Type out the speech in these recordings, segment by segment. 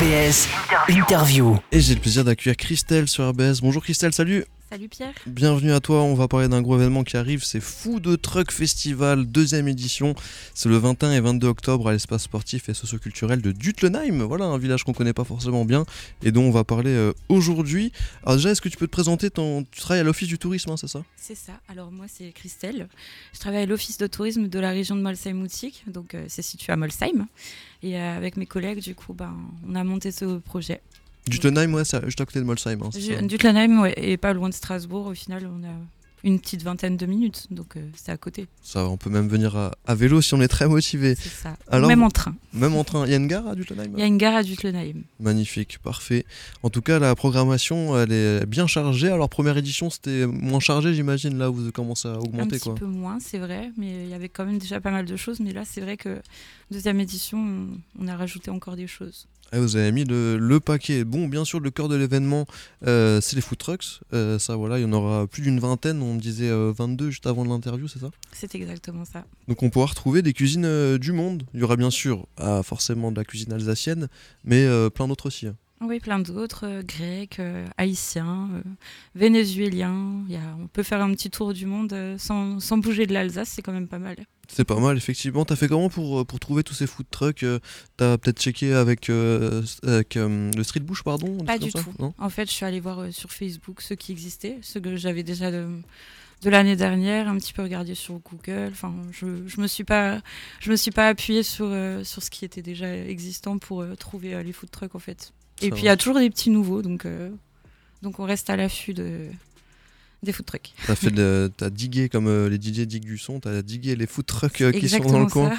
RBS Interview. Et j'ai le plaisir d'accueillir Christelle sur RBS. Bonjour Christelle, salut Salut Pierre. Bienvenue à toi, on va parler d'un gros événement qui arrive, c'est Fou de Truck Festival, deuxième édition. C'est le 21 et 22 octobre à l'espace sportif et socioculturel de Dutlenheim. Voilà, un village qu'on connaît pas forcément bien et dont on va parler euh, aujourd'hui. Alors déjà, est-ce que tu peux te présenter ton... Tu travailles à l'Office du tourisme, hein, c'est ça? C'est ça. Alors moi, c'est Christelle. Je travaille à l'Office de tourisme de la région de Molsheim-Moutique, donc euh, c'est situé à Molsheim. Et euh, avec mes collègues, du coup, ben, on a monté ce projet. Dutlenheim, ouais, c'est juste à côté de Molsheim. hein, ça ouais, et pas loin de Strasbourg. Au final, on a une petite vingtaine de minutes, donc euh, c'est à côté. Ça, on peut même venir à, à vélo si on est très motivé. C'est ça. Alors, Même en train. Même en train. Il y a une gare à Dutlenheim Il y a une gare à Dutlenheim. Magnifique, parfait. En tout cas, la programmation, elle est bien chargée. Alors, première édition, c'était moins chargé, j'imagine. Là, vous commencez à Un augmenter, petit quoi. peu moins, c'est vrai, mais il y avait quand même déjà pas mal de choses. Mais là, c'est vrai que deuxième édition, on, on a rajouté encore des choses. Ah, vous avez mis le, le paquet. Bon, bien sûr, le cœur de l'événement, euh, c'est les food trucks. Euh, ça, voilà, il y en aura plus d'une vingtaine. On me disait euh, 22 juste avant l'interview, c'est ça? C'est exactement ça. Donc, on pourra retrouver des cuisines euh, du monde. Il y aura bien sûr, ah, forcément, de la cuisine alsacienne, mais plein d'autres aussi. hein. Oui, plein d'autres, euh, grecs, euh, haïtiens, euh, vénézuéliens. Y a- on peut faire un petit tour du monde sans, sans bouger de l'Alsace, c'est quand même pas mal. C'est pas mal, effectivement. T'as fait comment pour, pour trouver tous ces food trucks T'as peut-être checké avec, euh, avec euh, le street bush, pardon Pas du tout. Non? En fait, je suis allée voir sur Facebook ceux qui existaient, ceux que j'avais déjà de, de l'année dernière, un petit peu regardé sur Google. Enfin, je, je me suis pas, je me suis pas appuyée sur, euh, sur ce qui était déjà existant pour trouver les food trucks en fait. Et puis il y a toujours des petits nouveaux, donc euh, donc on reste à l'affût de des food trucks. T'as fait de- t'as digué comme euh, les DJ diguent du son, t'as digué les food trucks euh, qui sont dans le coin.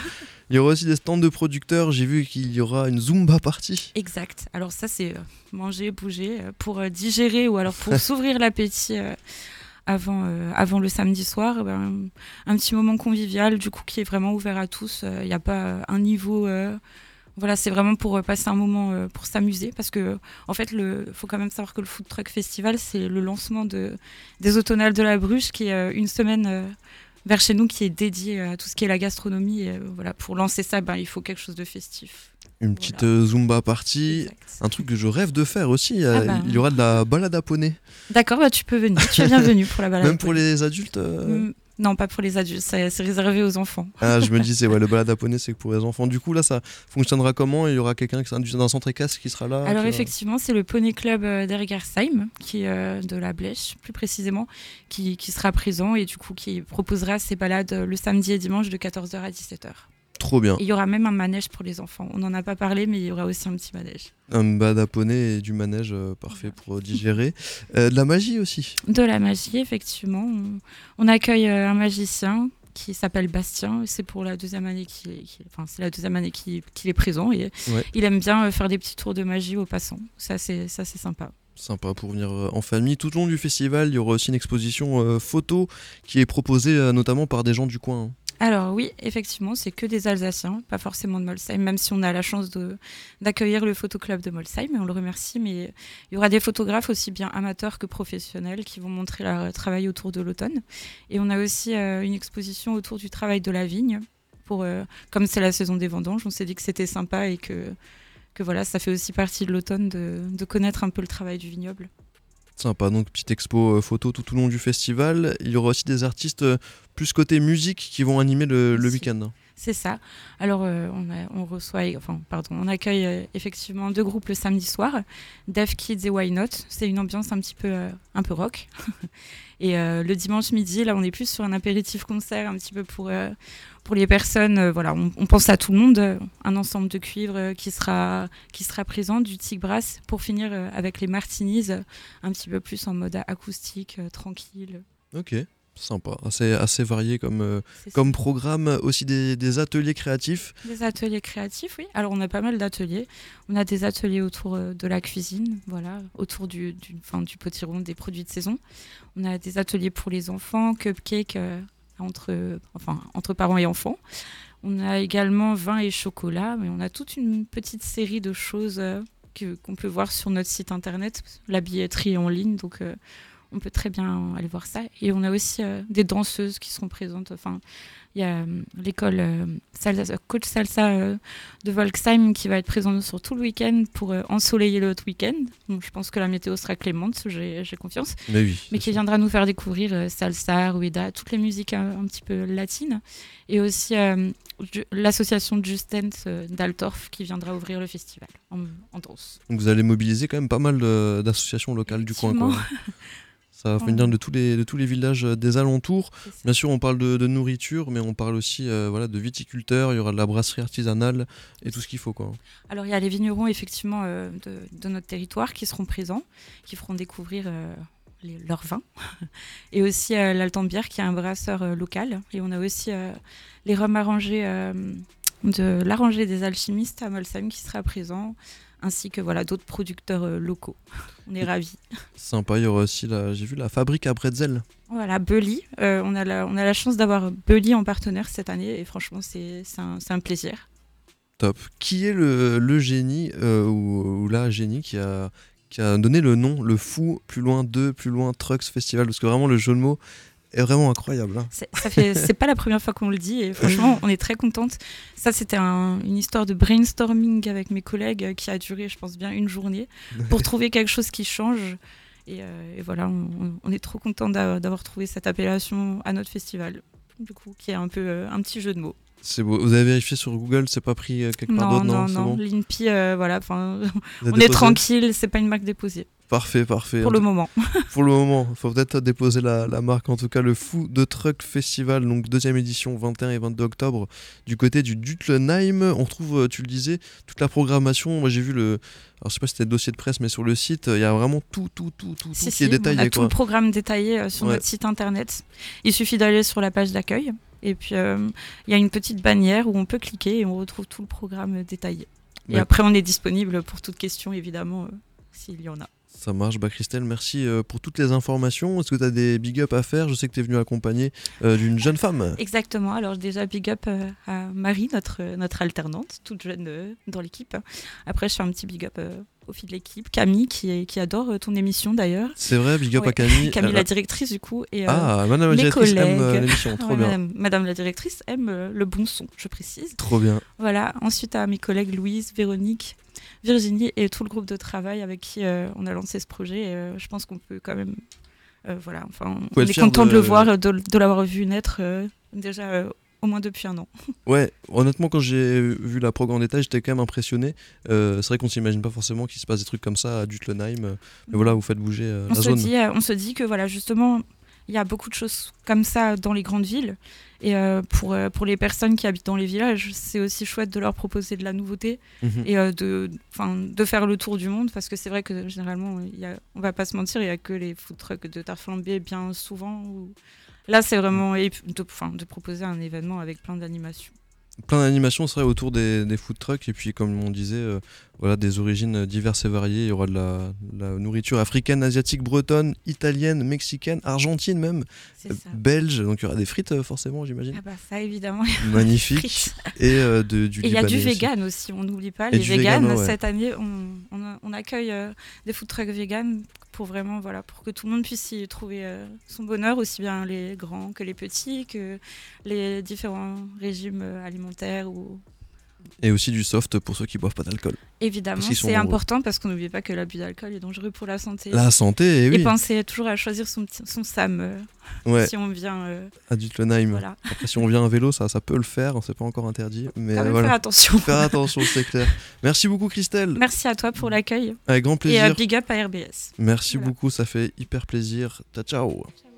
Il y aura aussi des stands de producteurs. J'ai vu qu'il y aura une Zumba party. Exact. Alors ça, c'est manger, bouger pour digérer ou alors pour s'ouvrir l'appétit avant, avant le samedi soir. eh ben, un petit moment convivial, du coup, qui est vraiment ouvert à tous. Il n'y a pas un niveau... voilà, c'est vraiment pour euh, passer un moment euh, pour s'amuser parce que en fait, il faut quand même savoir que le Food Truck Festival, c'est le lancement de, des Automnales de la Bruche, qui est euh, une semaine vers chez nous, qui est dédiée à tout ce qui est la gastronomie. Et, voilà, pour lancer ça, ben, il faut quelque chose de festif. Une petite Zumba party. Exact. Un truc que je rêve de faire aussi. Ah bah. Il y aura de la balade à poney. D'accord, bah, tu peux venir. Tu es bienvenue pour la balade. Même pour les adultes. euh, Mm, Non, pas pour les adultes, c'est réservé aux enfants. Ah, je me disais, ouais, le balade à poney, c'est pour les enfants. Du coup, là, ça fonctionnera comment? Il y aura quelqu'un qui sera d'un centre équestre qui sera là Alors va- effectivement, c'est le Poney Club euh, d'Ergersheim, qui est euh, de la Blèche plus précisément, qui, qui sera présent et du coup qui proposera ses balades euh, le samedi et dimanche de 14h à 17h. Trop bien. Il y aura même un manège pour les enfants. On n'en a pas parlé, mais il y aura aussi un petit manège. Un poney et du manège, euh, parfait pour euh, digérer. Euh, de la magie aussi. De la magie, effectivement. On, on accueille un magicien qui s'appelle Bastien. C'est pour la deuxième année qu'il est, qu'il- enfin, c'est la deuxième année qu'il qu'il est présent et Ouais. il aime bien faire des petits tours de magie aux passants. Ça, c'est sympa. Sympa pour venir en famille. Tout au long du festival, il y aura aussi une exposition euh, photo qui est proposée euh, notamment par des gens du coin. hein. Alors oui, effectivement, c'est que des Alsaciens, pas forcément de Molsheim, même si on a la chance d'accueillir le photoclub de Molsheim, et on le remercie, mais il y aura des photographes aussi bien amateurs que professionnels qui vont montrer leur travail autour de l'automne. Et on a aussi euh, une exposition autour du travail de la vigne. Pour, euh, comme c'est la saison des vendanges, on s'est dit que c'était sympa et que, voilà, ça fait aussi partie de l'automne de connaître un peu le travail du vignoble. Sympa, donc petite expo euh, photo tout au long du festival. Il y aura aussi des artistes euh, plus côté musique qui vont animer le, le week-end. C'est ça. Alors, euh, on, reçoit, enfin, pardon, on accueille euh, effectivement deux groupes le samedi soir, Deaf Kids et Why Not. C'est une ambiance un petit peu, euh, un peu rock. et le dimanche midi, là, on est plus sur un apéritif concert, un petit peu pour, pour les personnes. voilà, on, pense à tout le monde. un ensemble de cuivre qui sera, qui sera présent, du tig brass, pour finir avec les martinis, un petit peu plus en mode acoustique, tranquille. Ok, sympa. Assez, assez varié comme, euh, comme programme. Aussi des, des ateliers créatifs. Des ateliers créatifs, oui. Alors, on a pas mal d'ateliers. On a des ateliers autour euh, de la cuisine, voilà, autour du, du, enfin, du potiron, des produits de saison. On a des ateliers pour les enfants, cupcakes euh, entre, enfin, entre parents et enfants. On a également vin et chocolat, mais on a toute une petite série de choses euh, qu'on peut voir sur notre site internet. La billetterie est en ligne, donc on peut très bien aller voir ça. Et on a aussi des danseuses qui seront présentes. Enfin, il y a euh, l'école euh, salsa, coach salsa euh, de Volksheim qui va être présente sur tout le week-end pour ensoleiller le week-end. Donc, je pense que la météo sera clémente, j'ai confiance. Mais, oui, Mais qui viendra nous faire découvrir salsa, rueda, toutes les musiques un, petit peu latines. Et aussi l'association Justens d'Altorf qui viendra ouvrir le festival en, danse. Donc vous allez mobiliser quand même pas mal d'associations locales du coin. Quoi. Ça va venir de tous les, de tous les villages euh, des alentours. Bien sûr, on parle de, nourriture, mais on parle aussi euh, voilà, de viticulteurs, il y aura de la brasserie artisanale et tout ce qu'il faut. Quoi. Alors, il y a les vignerons, effectivement, euh, de, notre territoire qui seront présents, qui feront découvrir leur vin. et aussi l'Altambière, qui est un brasseur local. Et on a aussi les rhums arrangés de l'arrangé des alchimistes à Molsheim qui sera présent ainsi que voilà d'autres producteurs euh, locaux. On est ravis. Sympa, il y aura aussi j'ai vu la fabrique à bretzel. Voilà, Bully. Euh, on, a la, on a la chance d'avoir Bully en partenaire cette année et franchement c'est, un, un, plaisir. Top. Qui est le, le génie euh, ou, la génie qui a, qui a donné le nom, le fou, plus loin 2, plus loin Trucks Festival? Parce que vraiment le jeu de mots est vraiment incroyable. Hein. C'est pas la première fois qu'on le dit et franchement, on est très contente. Ça, c'était une histoire de brainstorming avec mes collègues qui a duré, je pense, bien une journée pour trouver quelque chose qui change. Et, euh, voilà, on, est trop content d'avoir trouvé cette appellation à notre festival, du coup, qui est un peu euh, un petit jeu de mots. C'est beau. Vous avez vérifié sur Google, c'est pas pris quelque part d'autre Non, non, non. L'INPI, voilà, on est tranquille, c'est pas une marque déposée. Parfait, parfait. Pour le moment. pour le moment. Il faut peut-être déposer la, marque. En tout cas, le Fou de Truck Festival, donc deuxième édition, 21 et 22 octobre, du côté du Dutlenheim. On retrouve, euh, tu le disais, toute la programmation. Moi, j'ai vu le. Alors, je sais pas si c'était le dossier de presse, mais sur le site, il y a vraiment tout, tout, tout, tout, tout qui est détaillé. On a tout le programme détaillé euh, sur notre site internet. Il suffit d'aller sur la page d'accueil. Et puis, euh, il y a une petite bannière où on peut cliquer et on retrouve tout le programme détaillé. Et après, on est disponible pour toute question, évidemment, s'il y en a. Ça marche. Bah, Christelle, merci euh, pour toutes les informations. Est-ce que tu as des big up à faire? Je sais que tu es venue accompagner euh, d'une jeune femme. Exactement. Alors, déjà, big up euh, à Marie, notre, notre alternante, toute jeune dans l'équipe. Après, je fais un petit big up au fil de l'équipe. Camille, qui, qui adore ton émission d'ailleurs. C'est vrai, big up à Camille. Camille, la directrice, du coup. Et, ah, Madame la directrice aime l'émission. Trop bien. Madame, Madame, la directrice aime le bon son, je précise. Trop bien. Voilà. Ensuite, à mes collègues Louise, Véronique, Virginie et tout le groupe de travail avec qui euh, on a lancé ce projet. Euh, je pense qu'on peut quand même. Euh, voilà, enfin, on est content de... le voir, de, l'avoir vu naître déjà au moins depuis un an. Ouais, honnêtement, quand j'ai vu la prog en détail, j'étais quand même impressionné. c'est vrai qu'on s'imagine pas forcément qu'il se passe des trucs comme ça à Dutlenheim. mais voilà, vous faites bouger on la se zone. Dit, on se dit que voilà, justement, il y a beaucoup de choses comme ça dans les grandes villes. Et euh, pour, euh, pour les personnes qui habitent dans les villages, c'est aussi chouette de leur proposer de la nouveauté mhm. et euh, de, de faire le tour du monde parce que c'est vrai que généralement, y a, on va pas se mentir, il n'y a que les food trucks de tarte flambée bien souvent. Là, c'est vraiment de, de proposer un événement avec plein d'animations. Plein d'animations serait autour des, des, food trucks. Et puis comme on disait euh, voilà des origines diverses et variées. Il y aura de la, nourriture africaine asiatique bretonne italienne mexicaine argentine même belge. Donc il y aura des frites euh, forcément j'imagine. Ah bah ça évidemment magnifique. et euh, de, du il y a du vegan aussi, on n'oublie pas. Les véganes cette année on, on, accueille des food trucks vegan pour vraiment voilà pour que tout le monde puisse y trouver euh, son bonheur aussi bien les grands que les petits que les différents régimes euh, alimentaires ou et aussi du soft pour ceux qui boivent pas d'alcool. Évidemment, c'est important parce qu'on n'oublie pas que l'abus d'alcool est dangereux pour la santé. La santé, oui. Et penser toujours à choisir son, son SAM euh, si on vient. à Dutlenheim. Voilà. Après, si on vient à vélo, ça, ça peut le faire, c'est pas encore interdit. Mais voilà. faire attention. faire attention, c'est clair. Merci beaucoup, Christelle. Merci à toi pour l'accueil. Avec grand plaisir. Et big up à RBS. Merci beaucoup, ça fait hyper plaisir. ciao. ciao.